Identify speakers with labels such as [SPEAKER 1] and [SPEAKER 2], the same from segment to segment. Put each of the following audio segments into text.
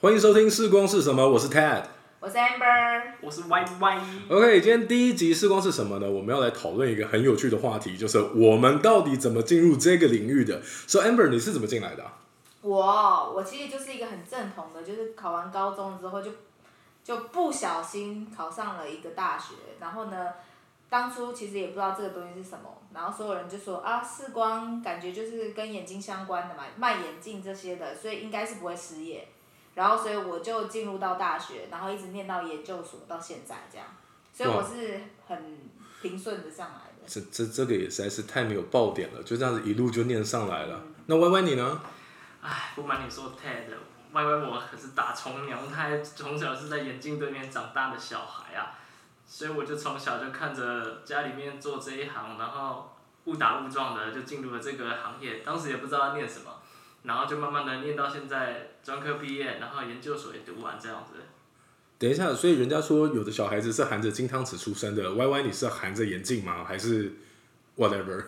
[SPEAKER 1] 欢迎收听《视光是什么》，我是 Ted。
[SPEAKER 2] 我是 Amber，
[SPEAKER 3] 我是 Y Y。
[SPEAKER 1] OK，今天第一集《视光是什么》呢？我们要来讨论一个很有趣的话题，就是我们到底怎么进入这个领域的。So Amber，你是怎么进来的啊、
[SPEAKER 2] 我我其实就是一个很正统的，就是考完高中之后就就不小心考上了一个大学，然后呢，当初其实也不知道这个东西是什么，然后所有人就说啊，视光感觉就是跟眼睛相关的嘛，卖眼镜这些的，所以应该是不会失业。然后所以我就进入到大学，然后一直念到研究所到现在这样，所以我是很平顺的上来的。
[SPEAKER 1] 这这这个也实在是太没有爆点了，就这样子一路就念上来了。那 Y Y 你呢？
[SPEAKER 3] 唉，不瞒你说，Ted，Y Y 我可是打从娘胎，从小是在眼镜对面长大的小孩啊，所以我就从小就看着家里面做这一行，然后误打误撞的就进入了这个行业，当时也不知道要念什么，然后就慢慢的念到现在专科毕业，然后研究所也读完这样子。
[SPEAKER 1] 等一下，所以人家说有的小孩子是含着金汤匙出生的，Y Y 你是含着眼镜吗？还是 whatever？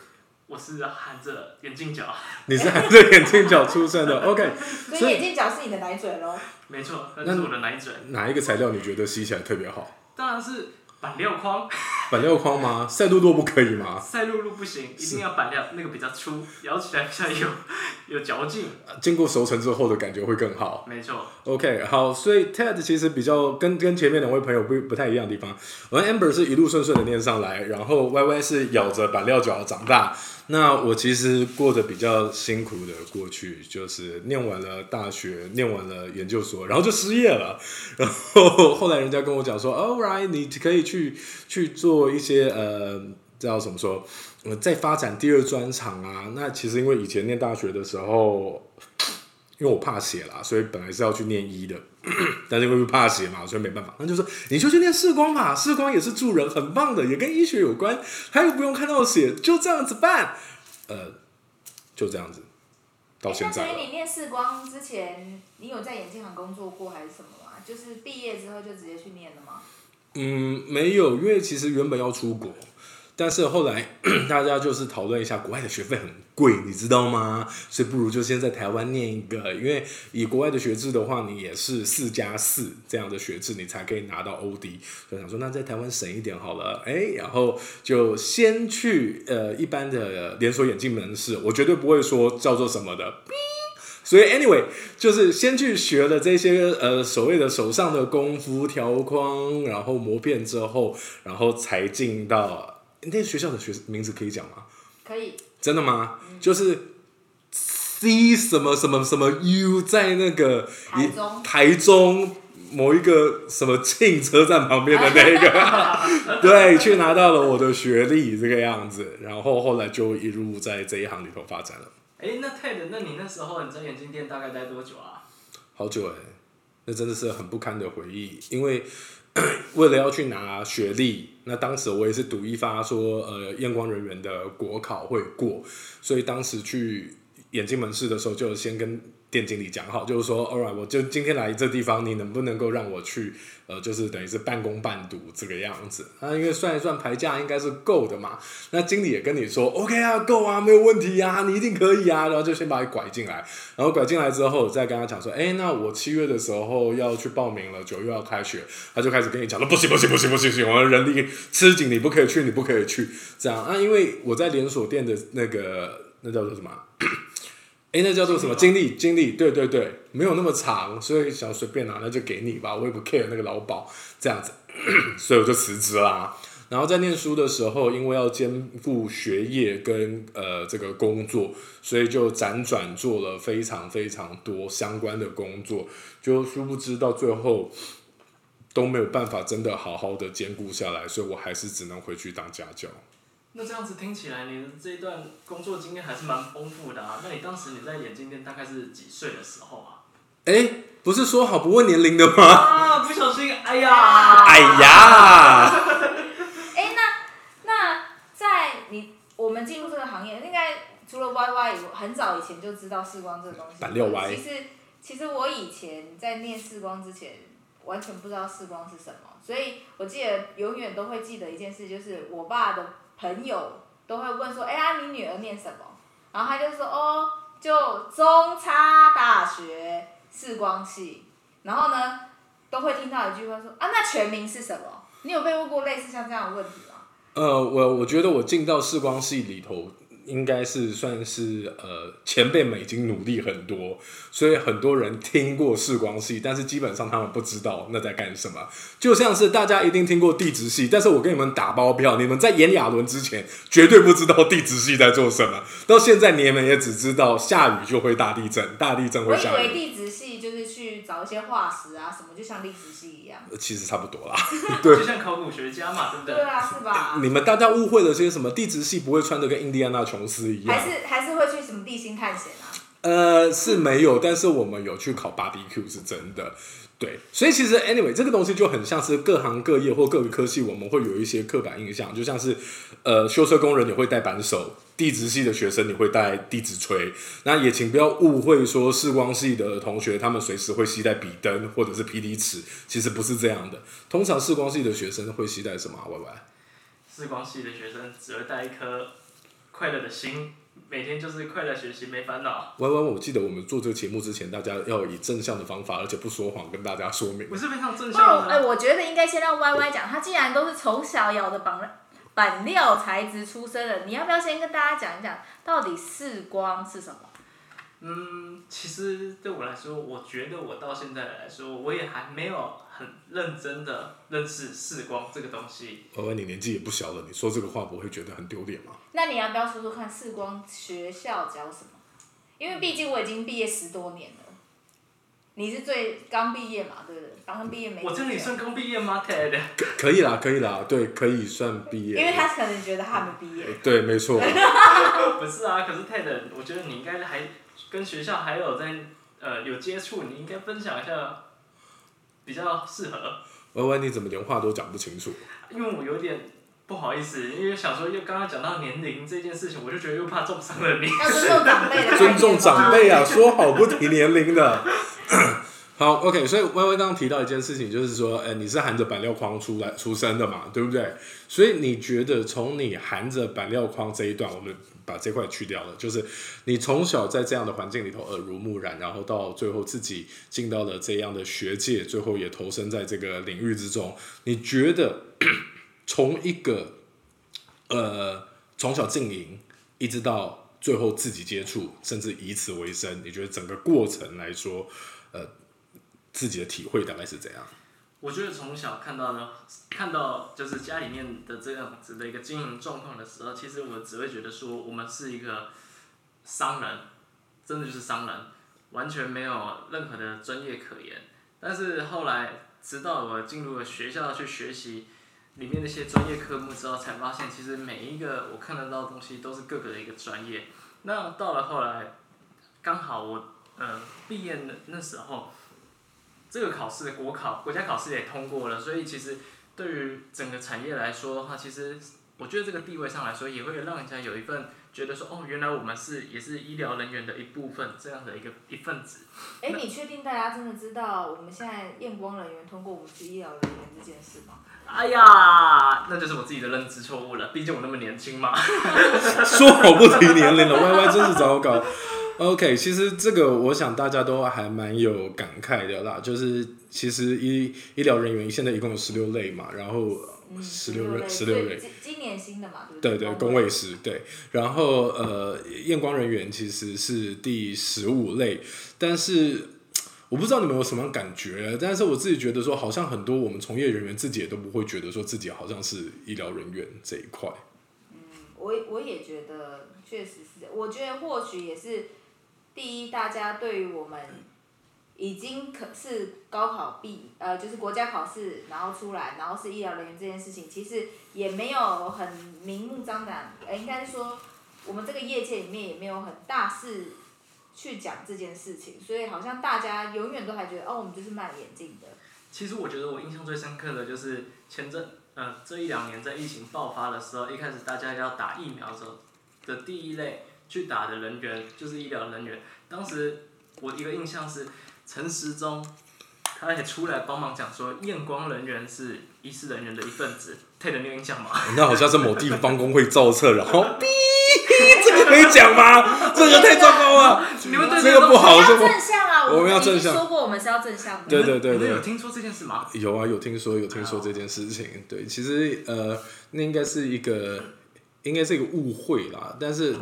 [SPEAKER 3] 我是含着眼镜角，
[SPEAKER 1] 你是含着眼镜角出生的？OK，
[SPEAKER 2] 所
[SPEAKER 1] 以
[SPEAKER 2] 眼镜角是你的奶嘴喽。
[SPEAKER 3] 没错，那是我的奶嘴，
[SPEAKER 1] 哪一个材料你觉得吸起来特别好？
[SPEAKER 3] 当然是板料框。
[SPEAKER 1] 板料框吗？赛璐璐不可以吗？
[SPEAKER 3] 赛璐璐不行，一定要板料，那个比较粗，咬起来比较有有嚼劲。
[SPEAKER 1] 经过熟成之后的感觉会更好。
[SPEAKER 3] 没错
[SPEAKER 1] ，OK，好，所以 Ted 其实比较跟跟前面两位朋友不不太一样的地方，我跟 Amber 是一路顺顺的念上来，然后 Y Y 是咬着板料角长大。那我其实过得比较辛苦的过去，就是念完了大学，念完了研究所，然后就失业了。然后 后来人家跟我讲说，All right，你可以去去做一些呃，叫怎么说，呃，在发展第二专长啊。那其实因为以前念大学的时候，因为我怕血啦，所以本来是要去念医的，但是因为怕血嘛，所以没办法。那就说你就去念视光吧，视光也是助人，很棒的，也跟医学有关，他又不用看到血，就这样子办。呃，就这样子，到现在
[SPEAKER 2] 所以。你念视光之前，你有在眼镜行工作过还是什么吗？就是毕业之后就直接去念了吗？
[SPEAKER 1] 嗯，没有，因为其实原本要出国，但是后来 大家就是讨论一下，国外的学费很贵，你知道吗？所以不如就先在台湾念一个，因为以国外的学制的话，你也是四加四这样的学制，你才可以拿到 OD。所以想说，那在台湾省一点好了，哎，然后就先去呃一般的连锁眼镜门市，我绝对不会说叫做什么的。所以，anyway，就是先去学了这些呃所谓的手上的功夫、调框，然后磨片之后，然后才进到那个学校的学名字可以讲吗？
[SPEAKER 2] 可以，
[SPEAKER 1] 真的吗？就是 C 什么什么什么 U 在那个
[SPEAKER 2] 台中
[SPEAKER 1] 台中某一个什么庆车站旁边的那个，对，去拿到了我的学历这个样子，然后后来就一路在这一行里头发展了。
[SPEAKER 3] 哎、那 Ted，那你那时候你在眼镜店大概待多久啊？
[SPEAKER 1] 好久哎、那真的是很不堪的回忆。因为 为了要去拿学历，那当时我也是赌一发说，呃，验光人员的国考会过，所以当时去眼镜门市的时候，就先跟店经理讲好，就是说，all right，我就今天来这地方，你能不能够让我去，呃，就是等于是半工半读这个样子啊？因为算一算牌价应该是够的嘛。那经理也跟你说，OK 啊，够啊，没有问题啊，你一定可以啊，然后就先把你拐进来，然后拐进来之后，再跟他讲说，哎、那我七月的时候要去报名了，九月要开学，他就开始跟你讲了，不行不行不行不行不行，我们人力吃紧，你不可以去，你不可以去，这样啊，因为我在连锁店的那个那叫做什么？哎、那叫做什么经历？经历，对对对，没有那么长，所以想随便拿，那就给你吧，我也不 care 那个劳保这样子，所以我就辞职啦。然后在念书的时候，因为要兼顾学业跟呃这个工作，所以就辗转做了非常非常多相关的工作，就殊不知到最后都没有办法真的好好的兼顾下来，所以我还是只能回去当家教。
[SPEAKER 3] 那这样子听起来，你的这一段工作经验还是蛮丰富的啊。那你当时你在眼镜店大概是几岁的时候啊？
[SPEAKER 1] 哎，不是说好不问年龄的吗？
[SPEAKER 3] 啊，不小心，哎呀，
[SPEAKER 1] 哎呀！
[SPEAKER 2] 哎、那那在你我们进入这个行业，应该除了 YY 以外，很早以前就知道视光这个东西。
[SPEAKER 1] 板料 Y
[SPEAKER 2] 其实其实我以前在念视光之前，完全不知道视光是什么，所以我记得永远都会记得一件事，就是我爸的朋友都会问说：“哎呀，你女儿念什么？”然后他就说：“哦，就中差大学视光系。”然后呢，都会听到一句话说啊，那全名是什么？你有被问过类似像这样的问题吗？
[SPEAKER 1] 呃，我我觉得我进到视光系里头，应该是算是呃前辈们已经努力很多，所以很多人听过视光系，但是基本上他们不知道那在干什么。就像是大家一定听过地质系，但是我跟你们打包票，你们在演亚伦之前绝对不知道地质系在做什么。到现在你们也只知道下雨就会大地震，大地震会下雨。
[SPEAKER 2] 为地质系就是去找一些化石啊什么，就像地质系一样。
[SPEAKER 1] 呃其实差不多啦。
[SPEAKER 3] 对就像考古学家嘛，对不对？
[SPEAKER 2] 对啊，是吧？
[SPEAKER 1] 你们大家误会了些什么？地质系不会穿的跟印第安纳琼斯一样
[SPEAKER 2] 还。是还是会去什么地心探险啊？
[SPEAKER 1] 呃，是没有，但是我们有去考 BBQ 是真的。对，所以其实 anyway 这个东西就很像是各行各业或各个科系，我们会有一些刻板印象，就像是呃修车工人你会带扳手，地质系的学生你会带地质锤，那也请不要误会说视光系的同学他们随时会携带笔灯或者是 PD 尺，其实不是这样的。通常视光系的学生会携带什么啊？歪歪？
[SPEAKER 3] 视光系的学生只会带一颗快乐的心，每天就是快乐学习，没烦恼。
[SPEAKER 1] Y Y，，我记得我们做这个节目之前，大家要以正向的方法，而且不说谎跟大家说明。
[SPEAKER 3] 我是非常正
[SPEAKER 2] 不，
[SPEAKER 3] 向
[SPEAKER 2] 哎、
[SPEAKER 3] 的。
[SPEAKER 2] 我觉得应该先让 Y Y 讲，他既然都是从小咬的板板料材质出身的，你要不要先跟大家讲一讲，到底视光是什么？
[SPEAKER 3] 嗯，其实对我来说，我觉得我到现在来说，我也还没有很认真的认识视光这个东西。
[SPEAKER 1] 歪歪，你年纪也不小了，你说这个话不会觉得很丢脸吗？
[SPEAKER 2] 那你要不要说说看视光学校教什么？因为毕竟我已经毕业十多年了，你是最刚毕业嘛，对不对？刚毕业没？
[SPEAKER 3] 我这里算刚毕业吗，Ted？
[SPEAKER 1] 可可以啦，可以啦，对，可以算毕业。
[SPEAKER 2] 因为他可能觉得他还没毕业。
[SPEAKER 1] 对，没错。
[SPEAKER 3] 不是啊，可是 Ted，我觉得你应该还跟学校还有在呃有接触，你应该分享一下比较适合。
[SPEAKER 1] 歪歪，你怎么连话都讲不清楚？
[SPEAKER 3] 因为我有点不好意思，因为想说又刚刚讲到年龄这件事情，我就觉得又怕重伤了你。
[SPEAKER 2] 要尊重长辈的
[SPEAKER 1] 尊重长辈啊，说好不提年龄的。好，OK，所以微微刚刚提到一件事情，就是说，哎、你是含着板料框出来出生的嘛，对不对？所以你觉得从你含着板料框这一段，我们把这块去掉了，就是你从小在这样的环境里头耳濡目染，然后到最后自己进到了这样的学界，最后也投身在这个领域之中，你觉得 从一个呃从小经营一直到最后自己接触，甚至以此为生，你觉得整个过程来说，呃，自己的体会大概是怎样？
[SPEAKER 3] 我觉得从小看到呢，看到就是家里面的这样子的一个经营状况的时候，其实我只会觉得说，我们是一个商人，真的就是商人，完全没有任何的专业可言。但是后来，直到我进入了学校去学习里面那些专业科目之后，才发现其实每一个我看得到的东西都是各个的一个专业。那到了后来，刚好我呃毕业那那时候。这个考试的国考国家考试也通过了，所以其实对于整个产业来说的话，其实我觉得这个地位上来说，也会让人家有一份觉得说，哦，原来我们是也是医疗人员的一部分，这样的一个一份子。
[SPEAKER 2] 哎，你确定大家真的知道我们现在验光人员通过我们是医疗人员这件事吗？
[SPEAKER 3] 哎呀，那就是我自己的认知错误了，毕竟我那么年轻嘛。
[SPEAKER 1] 说好不提年龄了，Y Y 真是糟糕。OK，其实这个我想大家都还蛮有感慨的啦，就是其实医医疗人员现在一共有十六类嘛，然后
[SPEAKER 2] 嗯，
[SPEAKER 1] 十六类，十六类，
[SPEAKER 2] 今今年新的嘛，对不
[SPEAKER 1] 对
[SPEAKER 2] 对
[SPEAKER 1] 对，工位师对，然后呃，验光人员其实是第十五类，但是我不知道你们有什么感觉，但是我自己觉得说，好像很多我们从业人员自己也都不会觉得说自己好像是医疗人员这一块。
[SPEAKER 2] 嗯我我也觉得确实是，我觉得或许也是第一，大家对于我们已经可是高考毕呃，就是国家考试，然后出来，然后是医疗人员这件事情，其实也没有很明目张胆，呃，应该说我们这个业界里面也没有很大肆去讲这件事情，所以好像大家永远都还觉得哦，我们就是卖眼镜的。
[SPEAKER 3] 其实我觉得我印象最深刻的就是前阵呃这一两年在疫情爆发的时候，一开始大家要打疫苗的时候的第一类去打的人员就是医疗人员。当时我一个印象是陈时中，他也出来帮忙讲说验光人员是医师人员的一份子。Ted 你有印象吗？
[SPEAKER 1] 那好像是某地方工会造册，然后哔，这个可以讲吗？这个太糟糕了。
[SPEAKER 3] 你们对
[SPEAKER 1] 这个不好
[SPEAKER 2] 正向啊！
[SPEAKER 1] 我们要正向
[SPEAKER 2] 说过我们是要正向的。
[SPEAKER 1] 对对对对
[SPEAKER 3] 有听说这件事吗？
[SPEAKER 1] 有啊，有听说有听说这件事情。对，其实呃，那应该是一个应该是一个误会啦。但是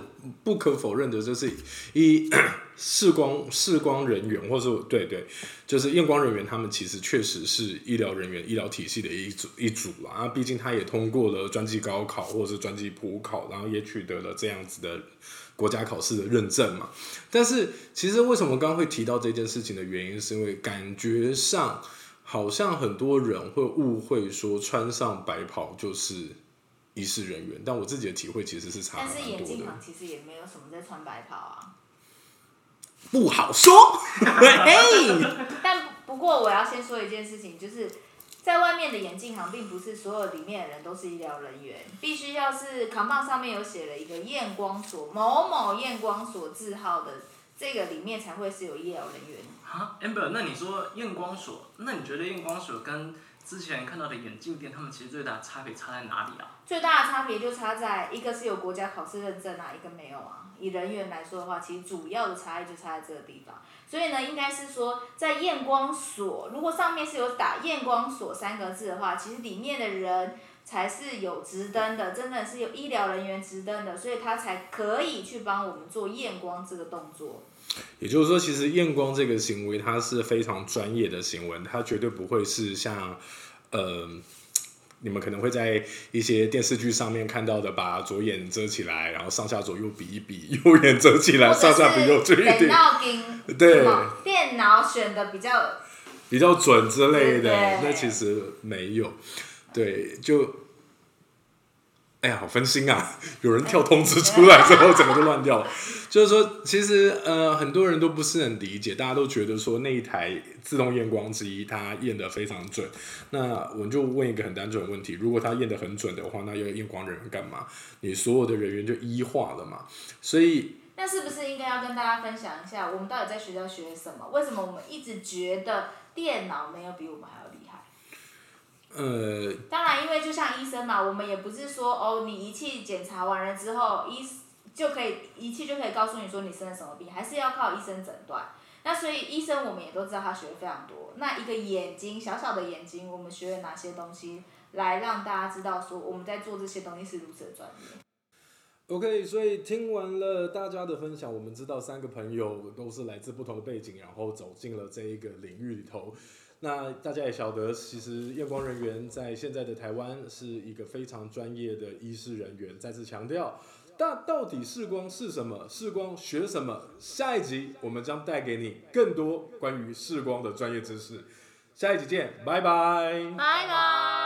[SPEAKER 1] 不可否认的就是，一 视光视光人员，或是对对，就是验光人员，他们其实确实是医疗人员、医疗体系的一组一组啦。啊，毕竟他也通过了专技高考或者是专技普考，然后也取得了这样子的国家考试的认证嘛。但是其实为什么刚刚会提到这件事情的原因，是因为感觉上。好像很多人会误会说穿上白袍就是医师人员，但我自己的体会其实是差
[SPEAKER 2] 但是眼
[SPEAKER 1] 蛮多的，
[SPEAKER 2] 镜行其实也没有什么在穿白袍啊。
[SPEAKER 1] 不好说。嘿，
[SPEAKER 2] 但不过我要先说一件事情，就是在外面的眼镜行，并不是所有里面的人都是医疗人员，必须要是扛棒上面有写了一个验光所某某验光所字号的，这个里面才会是有医疗人员。
[SPEAKER 3] 啊，amber，那你说验光所，那你觉得验光所跟之前看到的眼镜店，他们其实最大的差别差在哪里啊？
[SPEAKER 2] 最大的差别就差在一个是有国家考试认证啊，一个没有啊。以人员来说的话，其实主要的差异就差在这个地方。所以呢，应该是说在验光所，如果上面是有打验光所三个字的话，其实里面的人才是有执灯的，真的是有医疗人员执灯的，所以他才可以去帮我们做验光这个动作。
[SPEAKER 1] 也就是说，其实验光这个行为，它是非常专业的行为，它绝对不会是像呃。你们可能会在一些电视剧上面看到的，把左眼遮起来，然后上下左右比一比，右眼遮起来，上下比右这一点，对
[SPEAKER 2] 电脑选的比较
[SPEAKER 1] 比较准之类的，那其实没有，对，就，哎呀，好分心啊！有人跳通知出来之后，整个就乱掉了。就是说，其实呃，很多人都不是很理解，大家都觉得说那一台自动验光机它验的非常准。那我就问一个很单纯的问题：如果它验的很准的话，那要验光人员干嘛？你所有的人员就医化了嘛？所以
[SPEAKER 2] 那是不是应该要跟大家分享一下，我们到底在学校学什么？为什么我们一直觉得电脑没有比我们还要厉害？
[SPEAKER 1] 呃，
[SPEAKER 2] 当然，因为就像医生嘛，我们也不是说哦，你仪器检查完了之后，医就可以仪器就可以告诉你说你生了什么病，还是要靠医生诊断。那所以医生我们也都知道他学的非常多。那一个眼睛小小的眼睛，我们学了哪些东西，来让大家知道说我们在做这些东西是如此的专业。
[SPEAKER 1] OK，所以听完了大家的分享，我们知道三个朋友都是来自不同的背景，然后走进了这一个领域里头。那大家也晓得，其实验光人员在现在的台湾是一个非常专业的医师人员。再次强调，那到底视光是什么？视光学什么？下一集我们将带给你更多关于视光的专业知识。下一集见，拜拜。
[SPEAKER 2] 拜拜。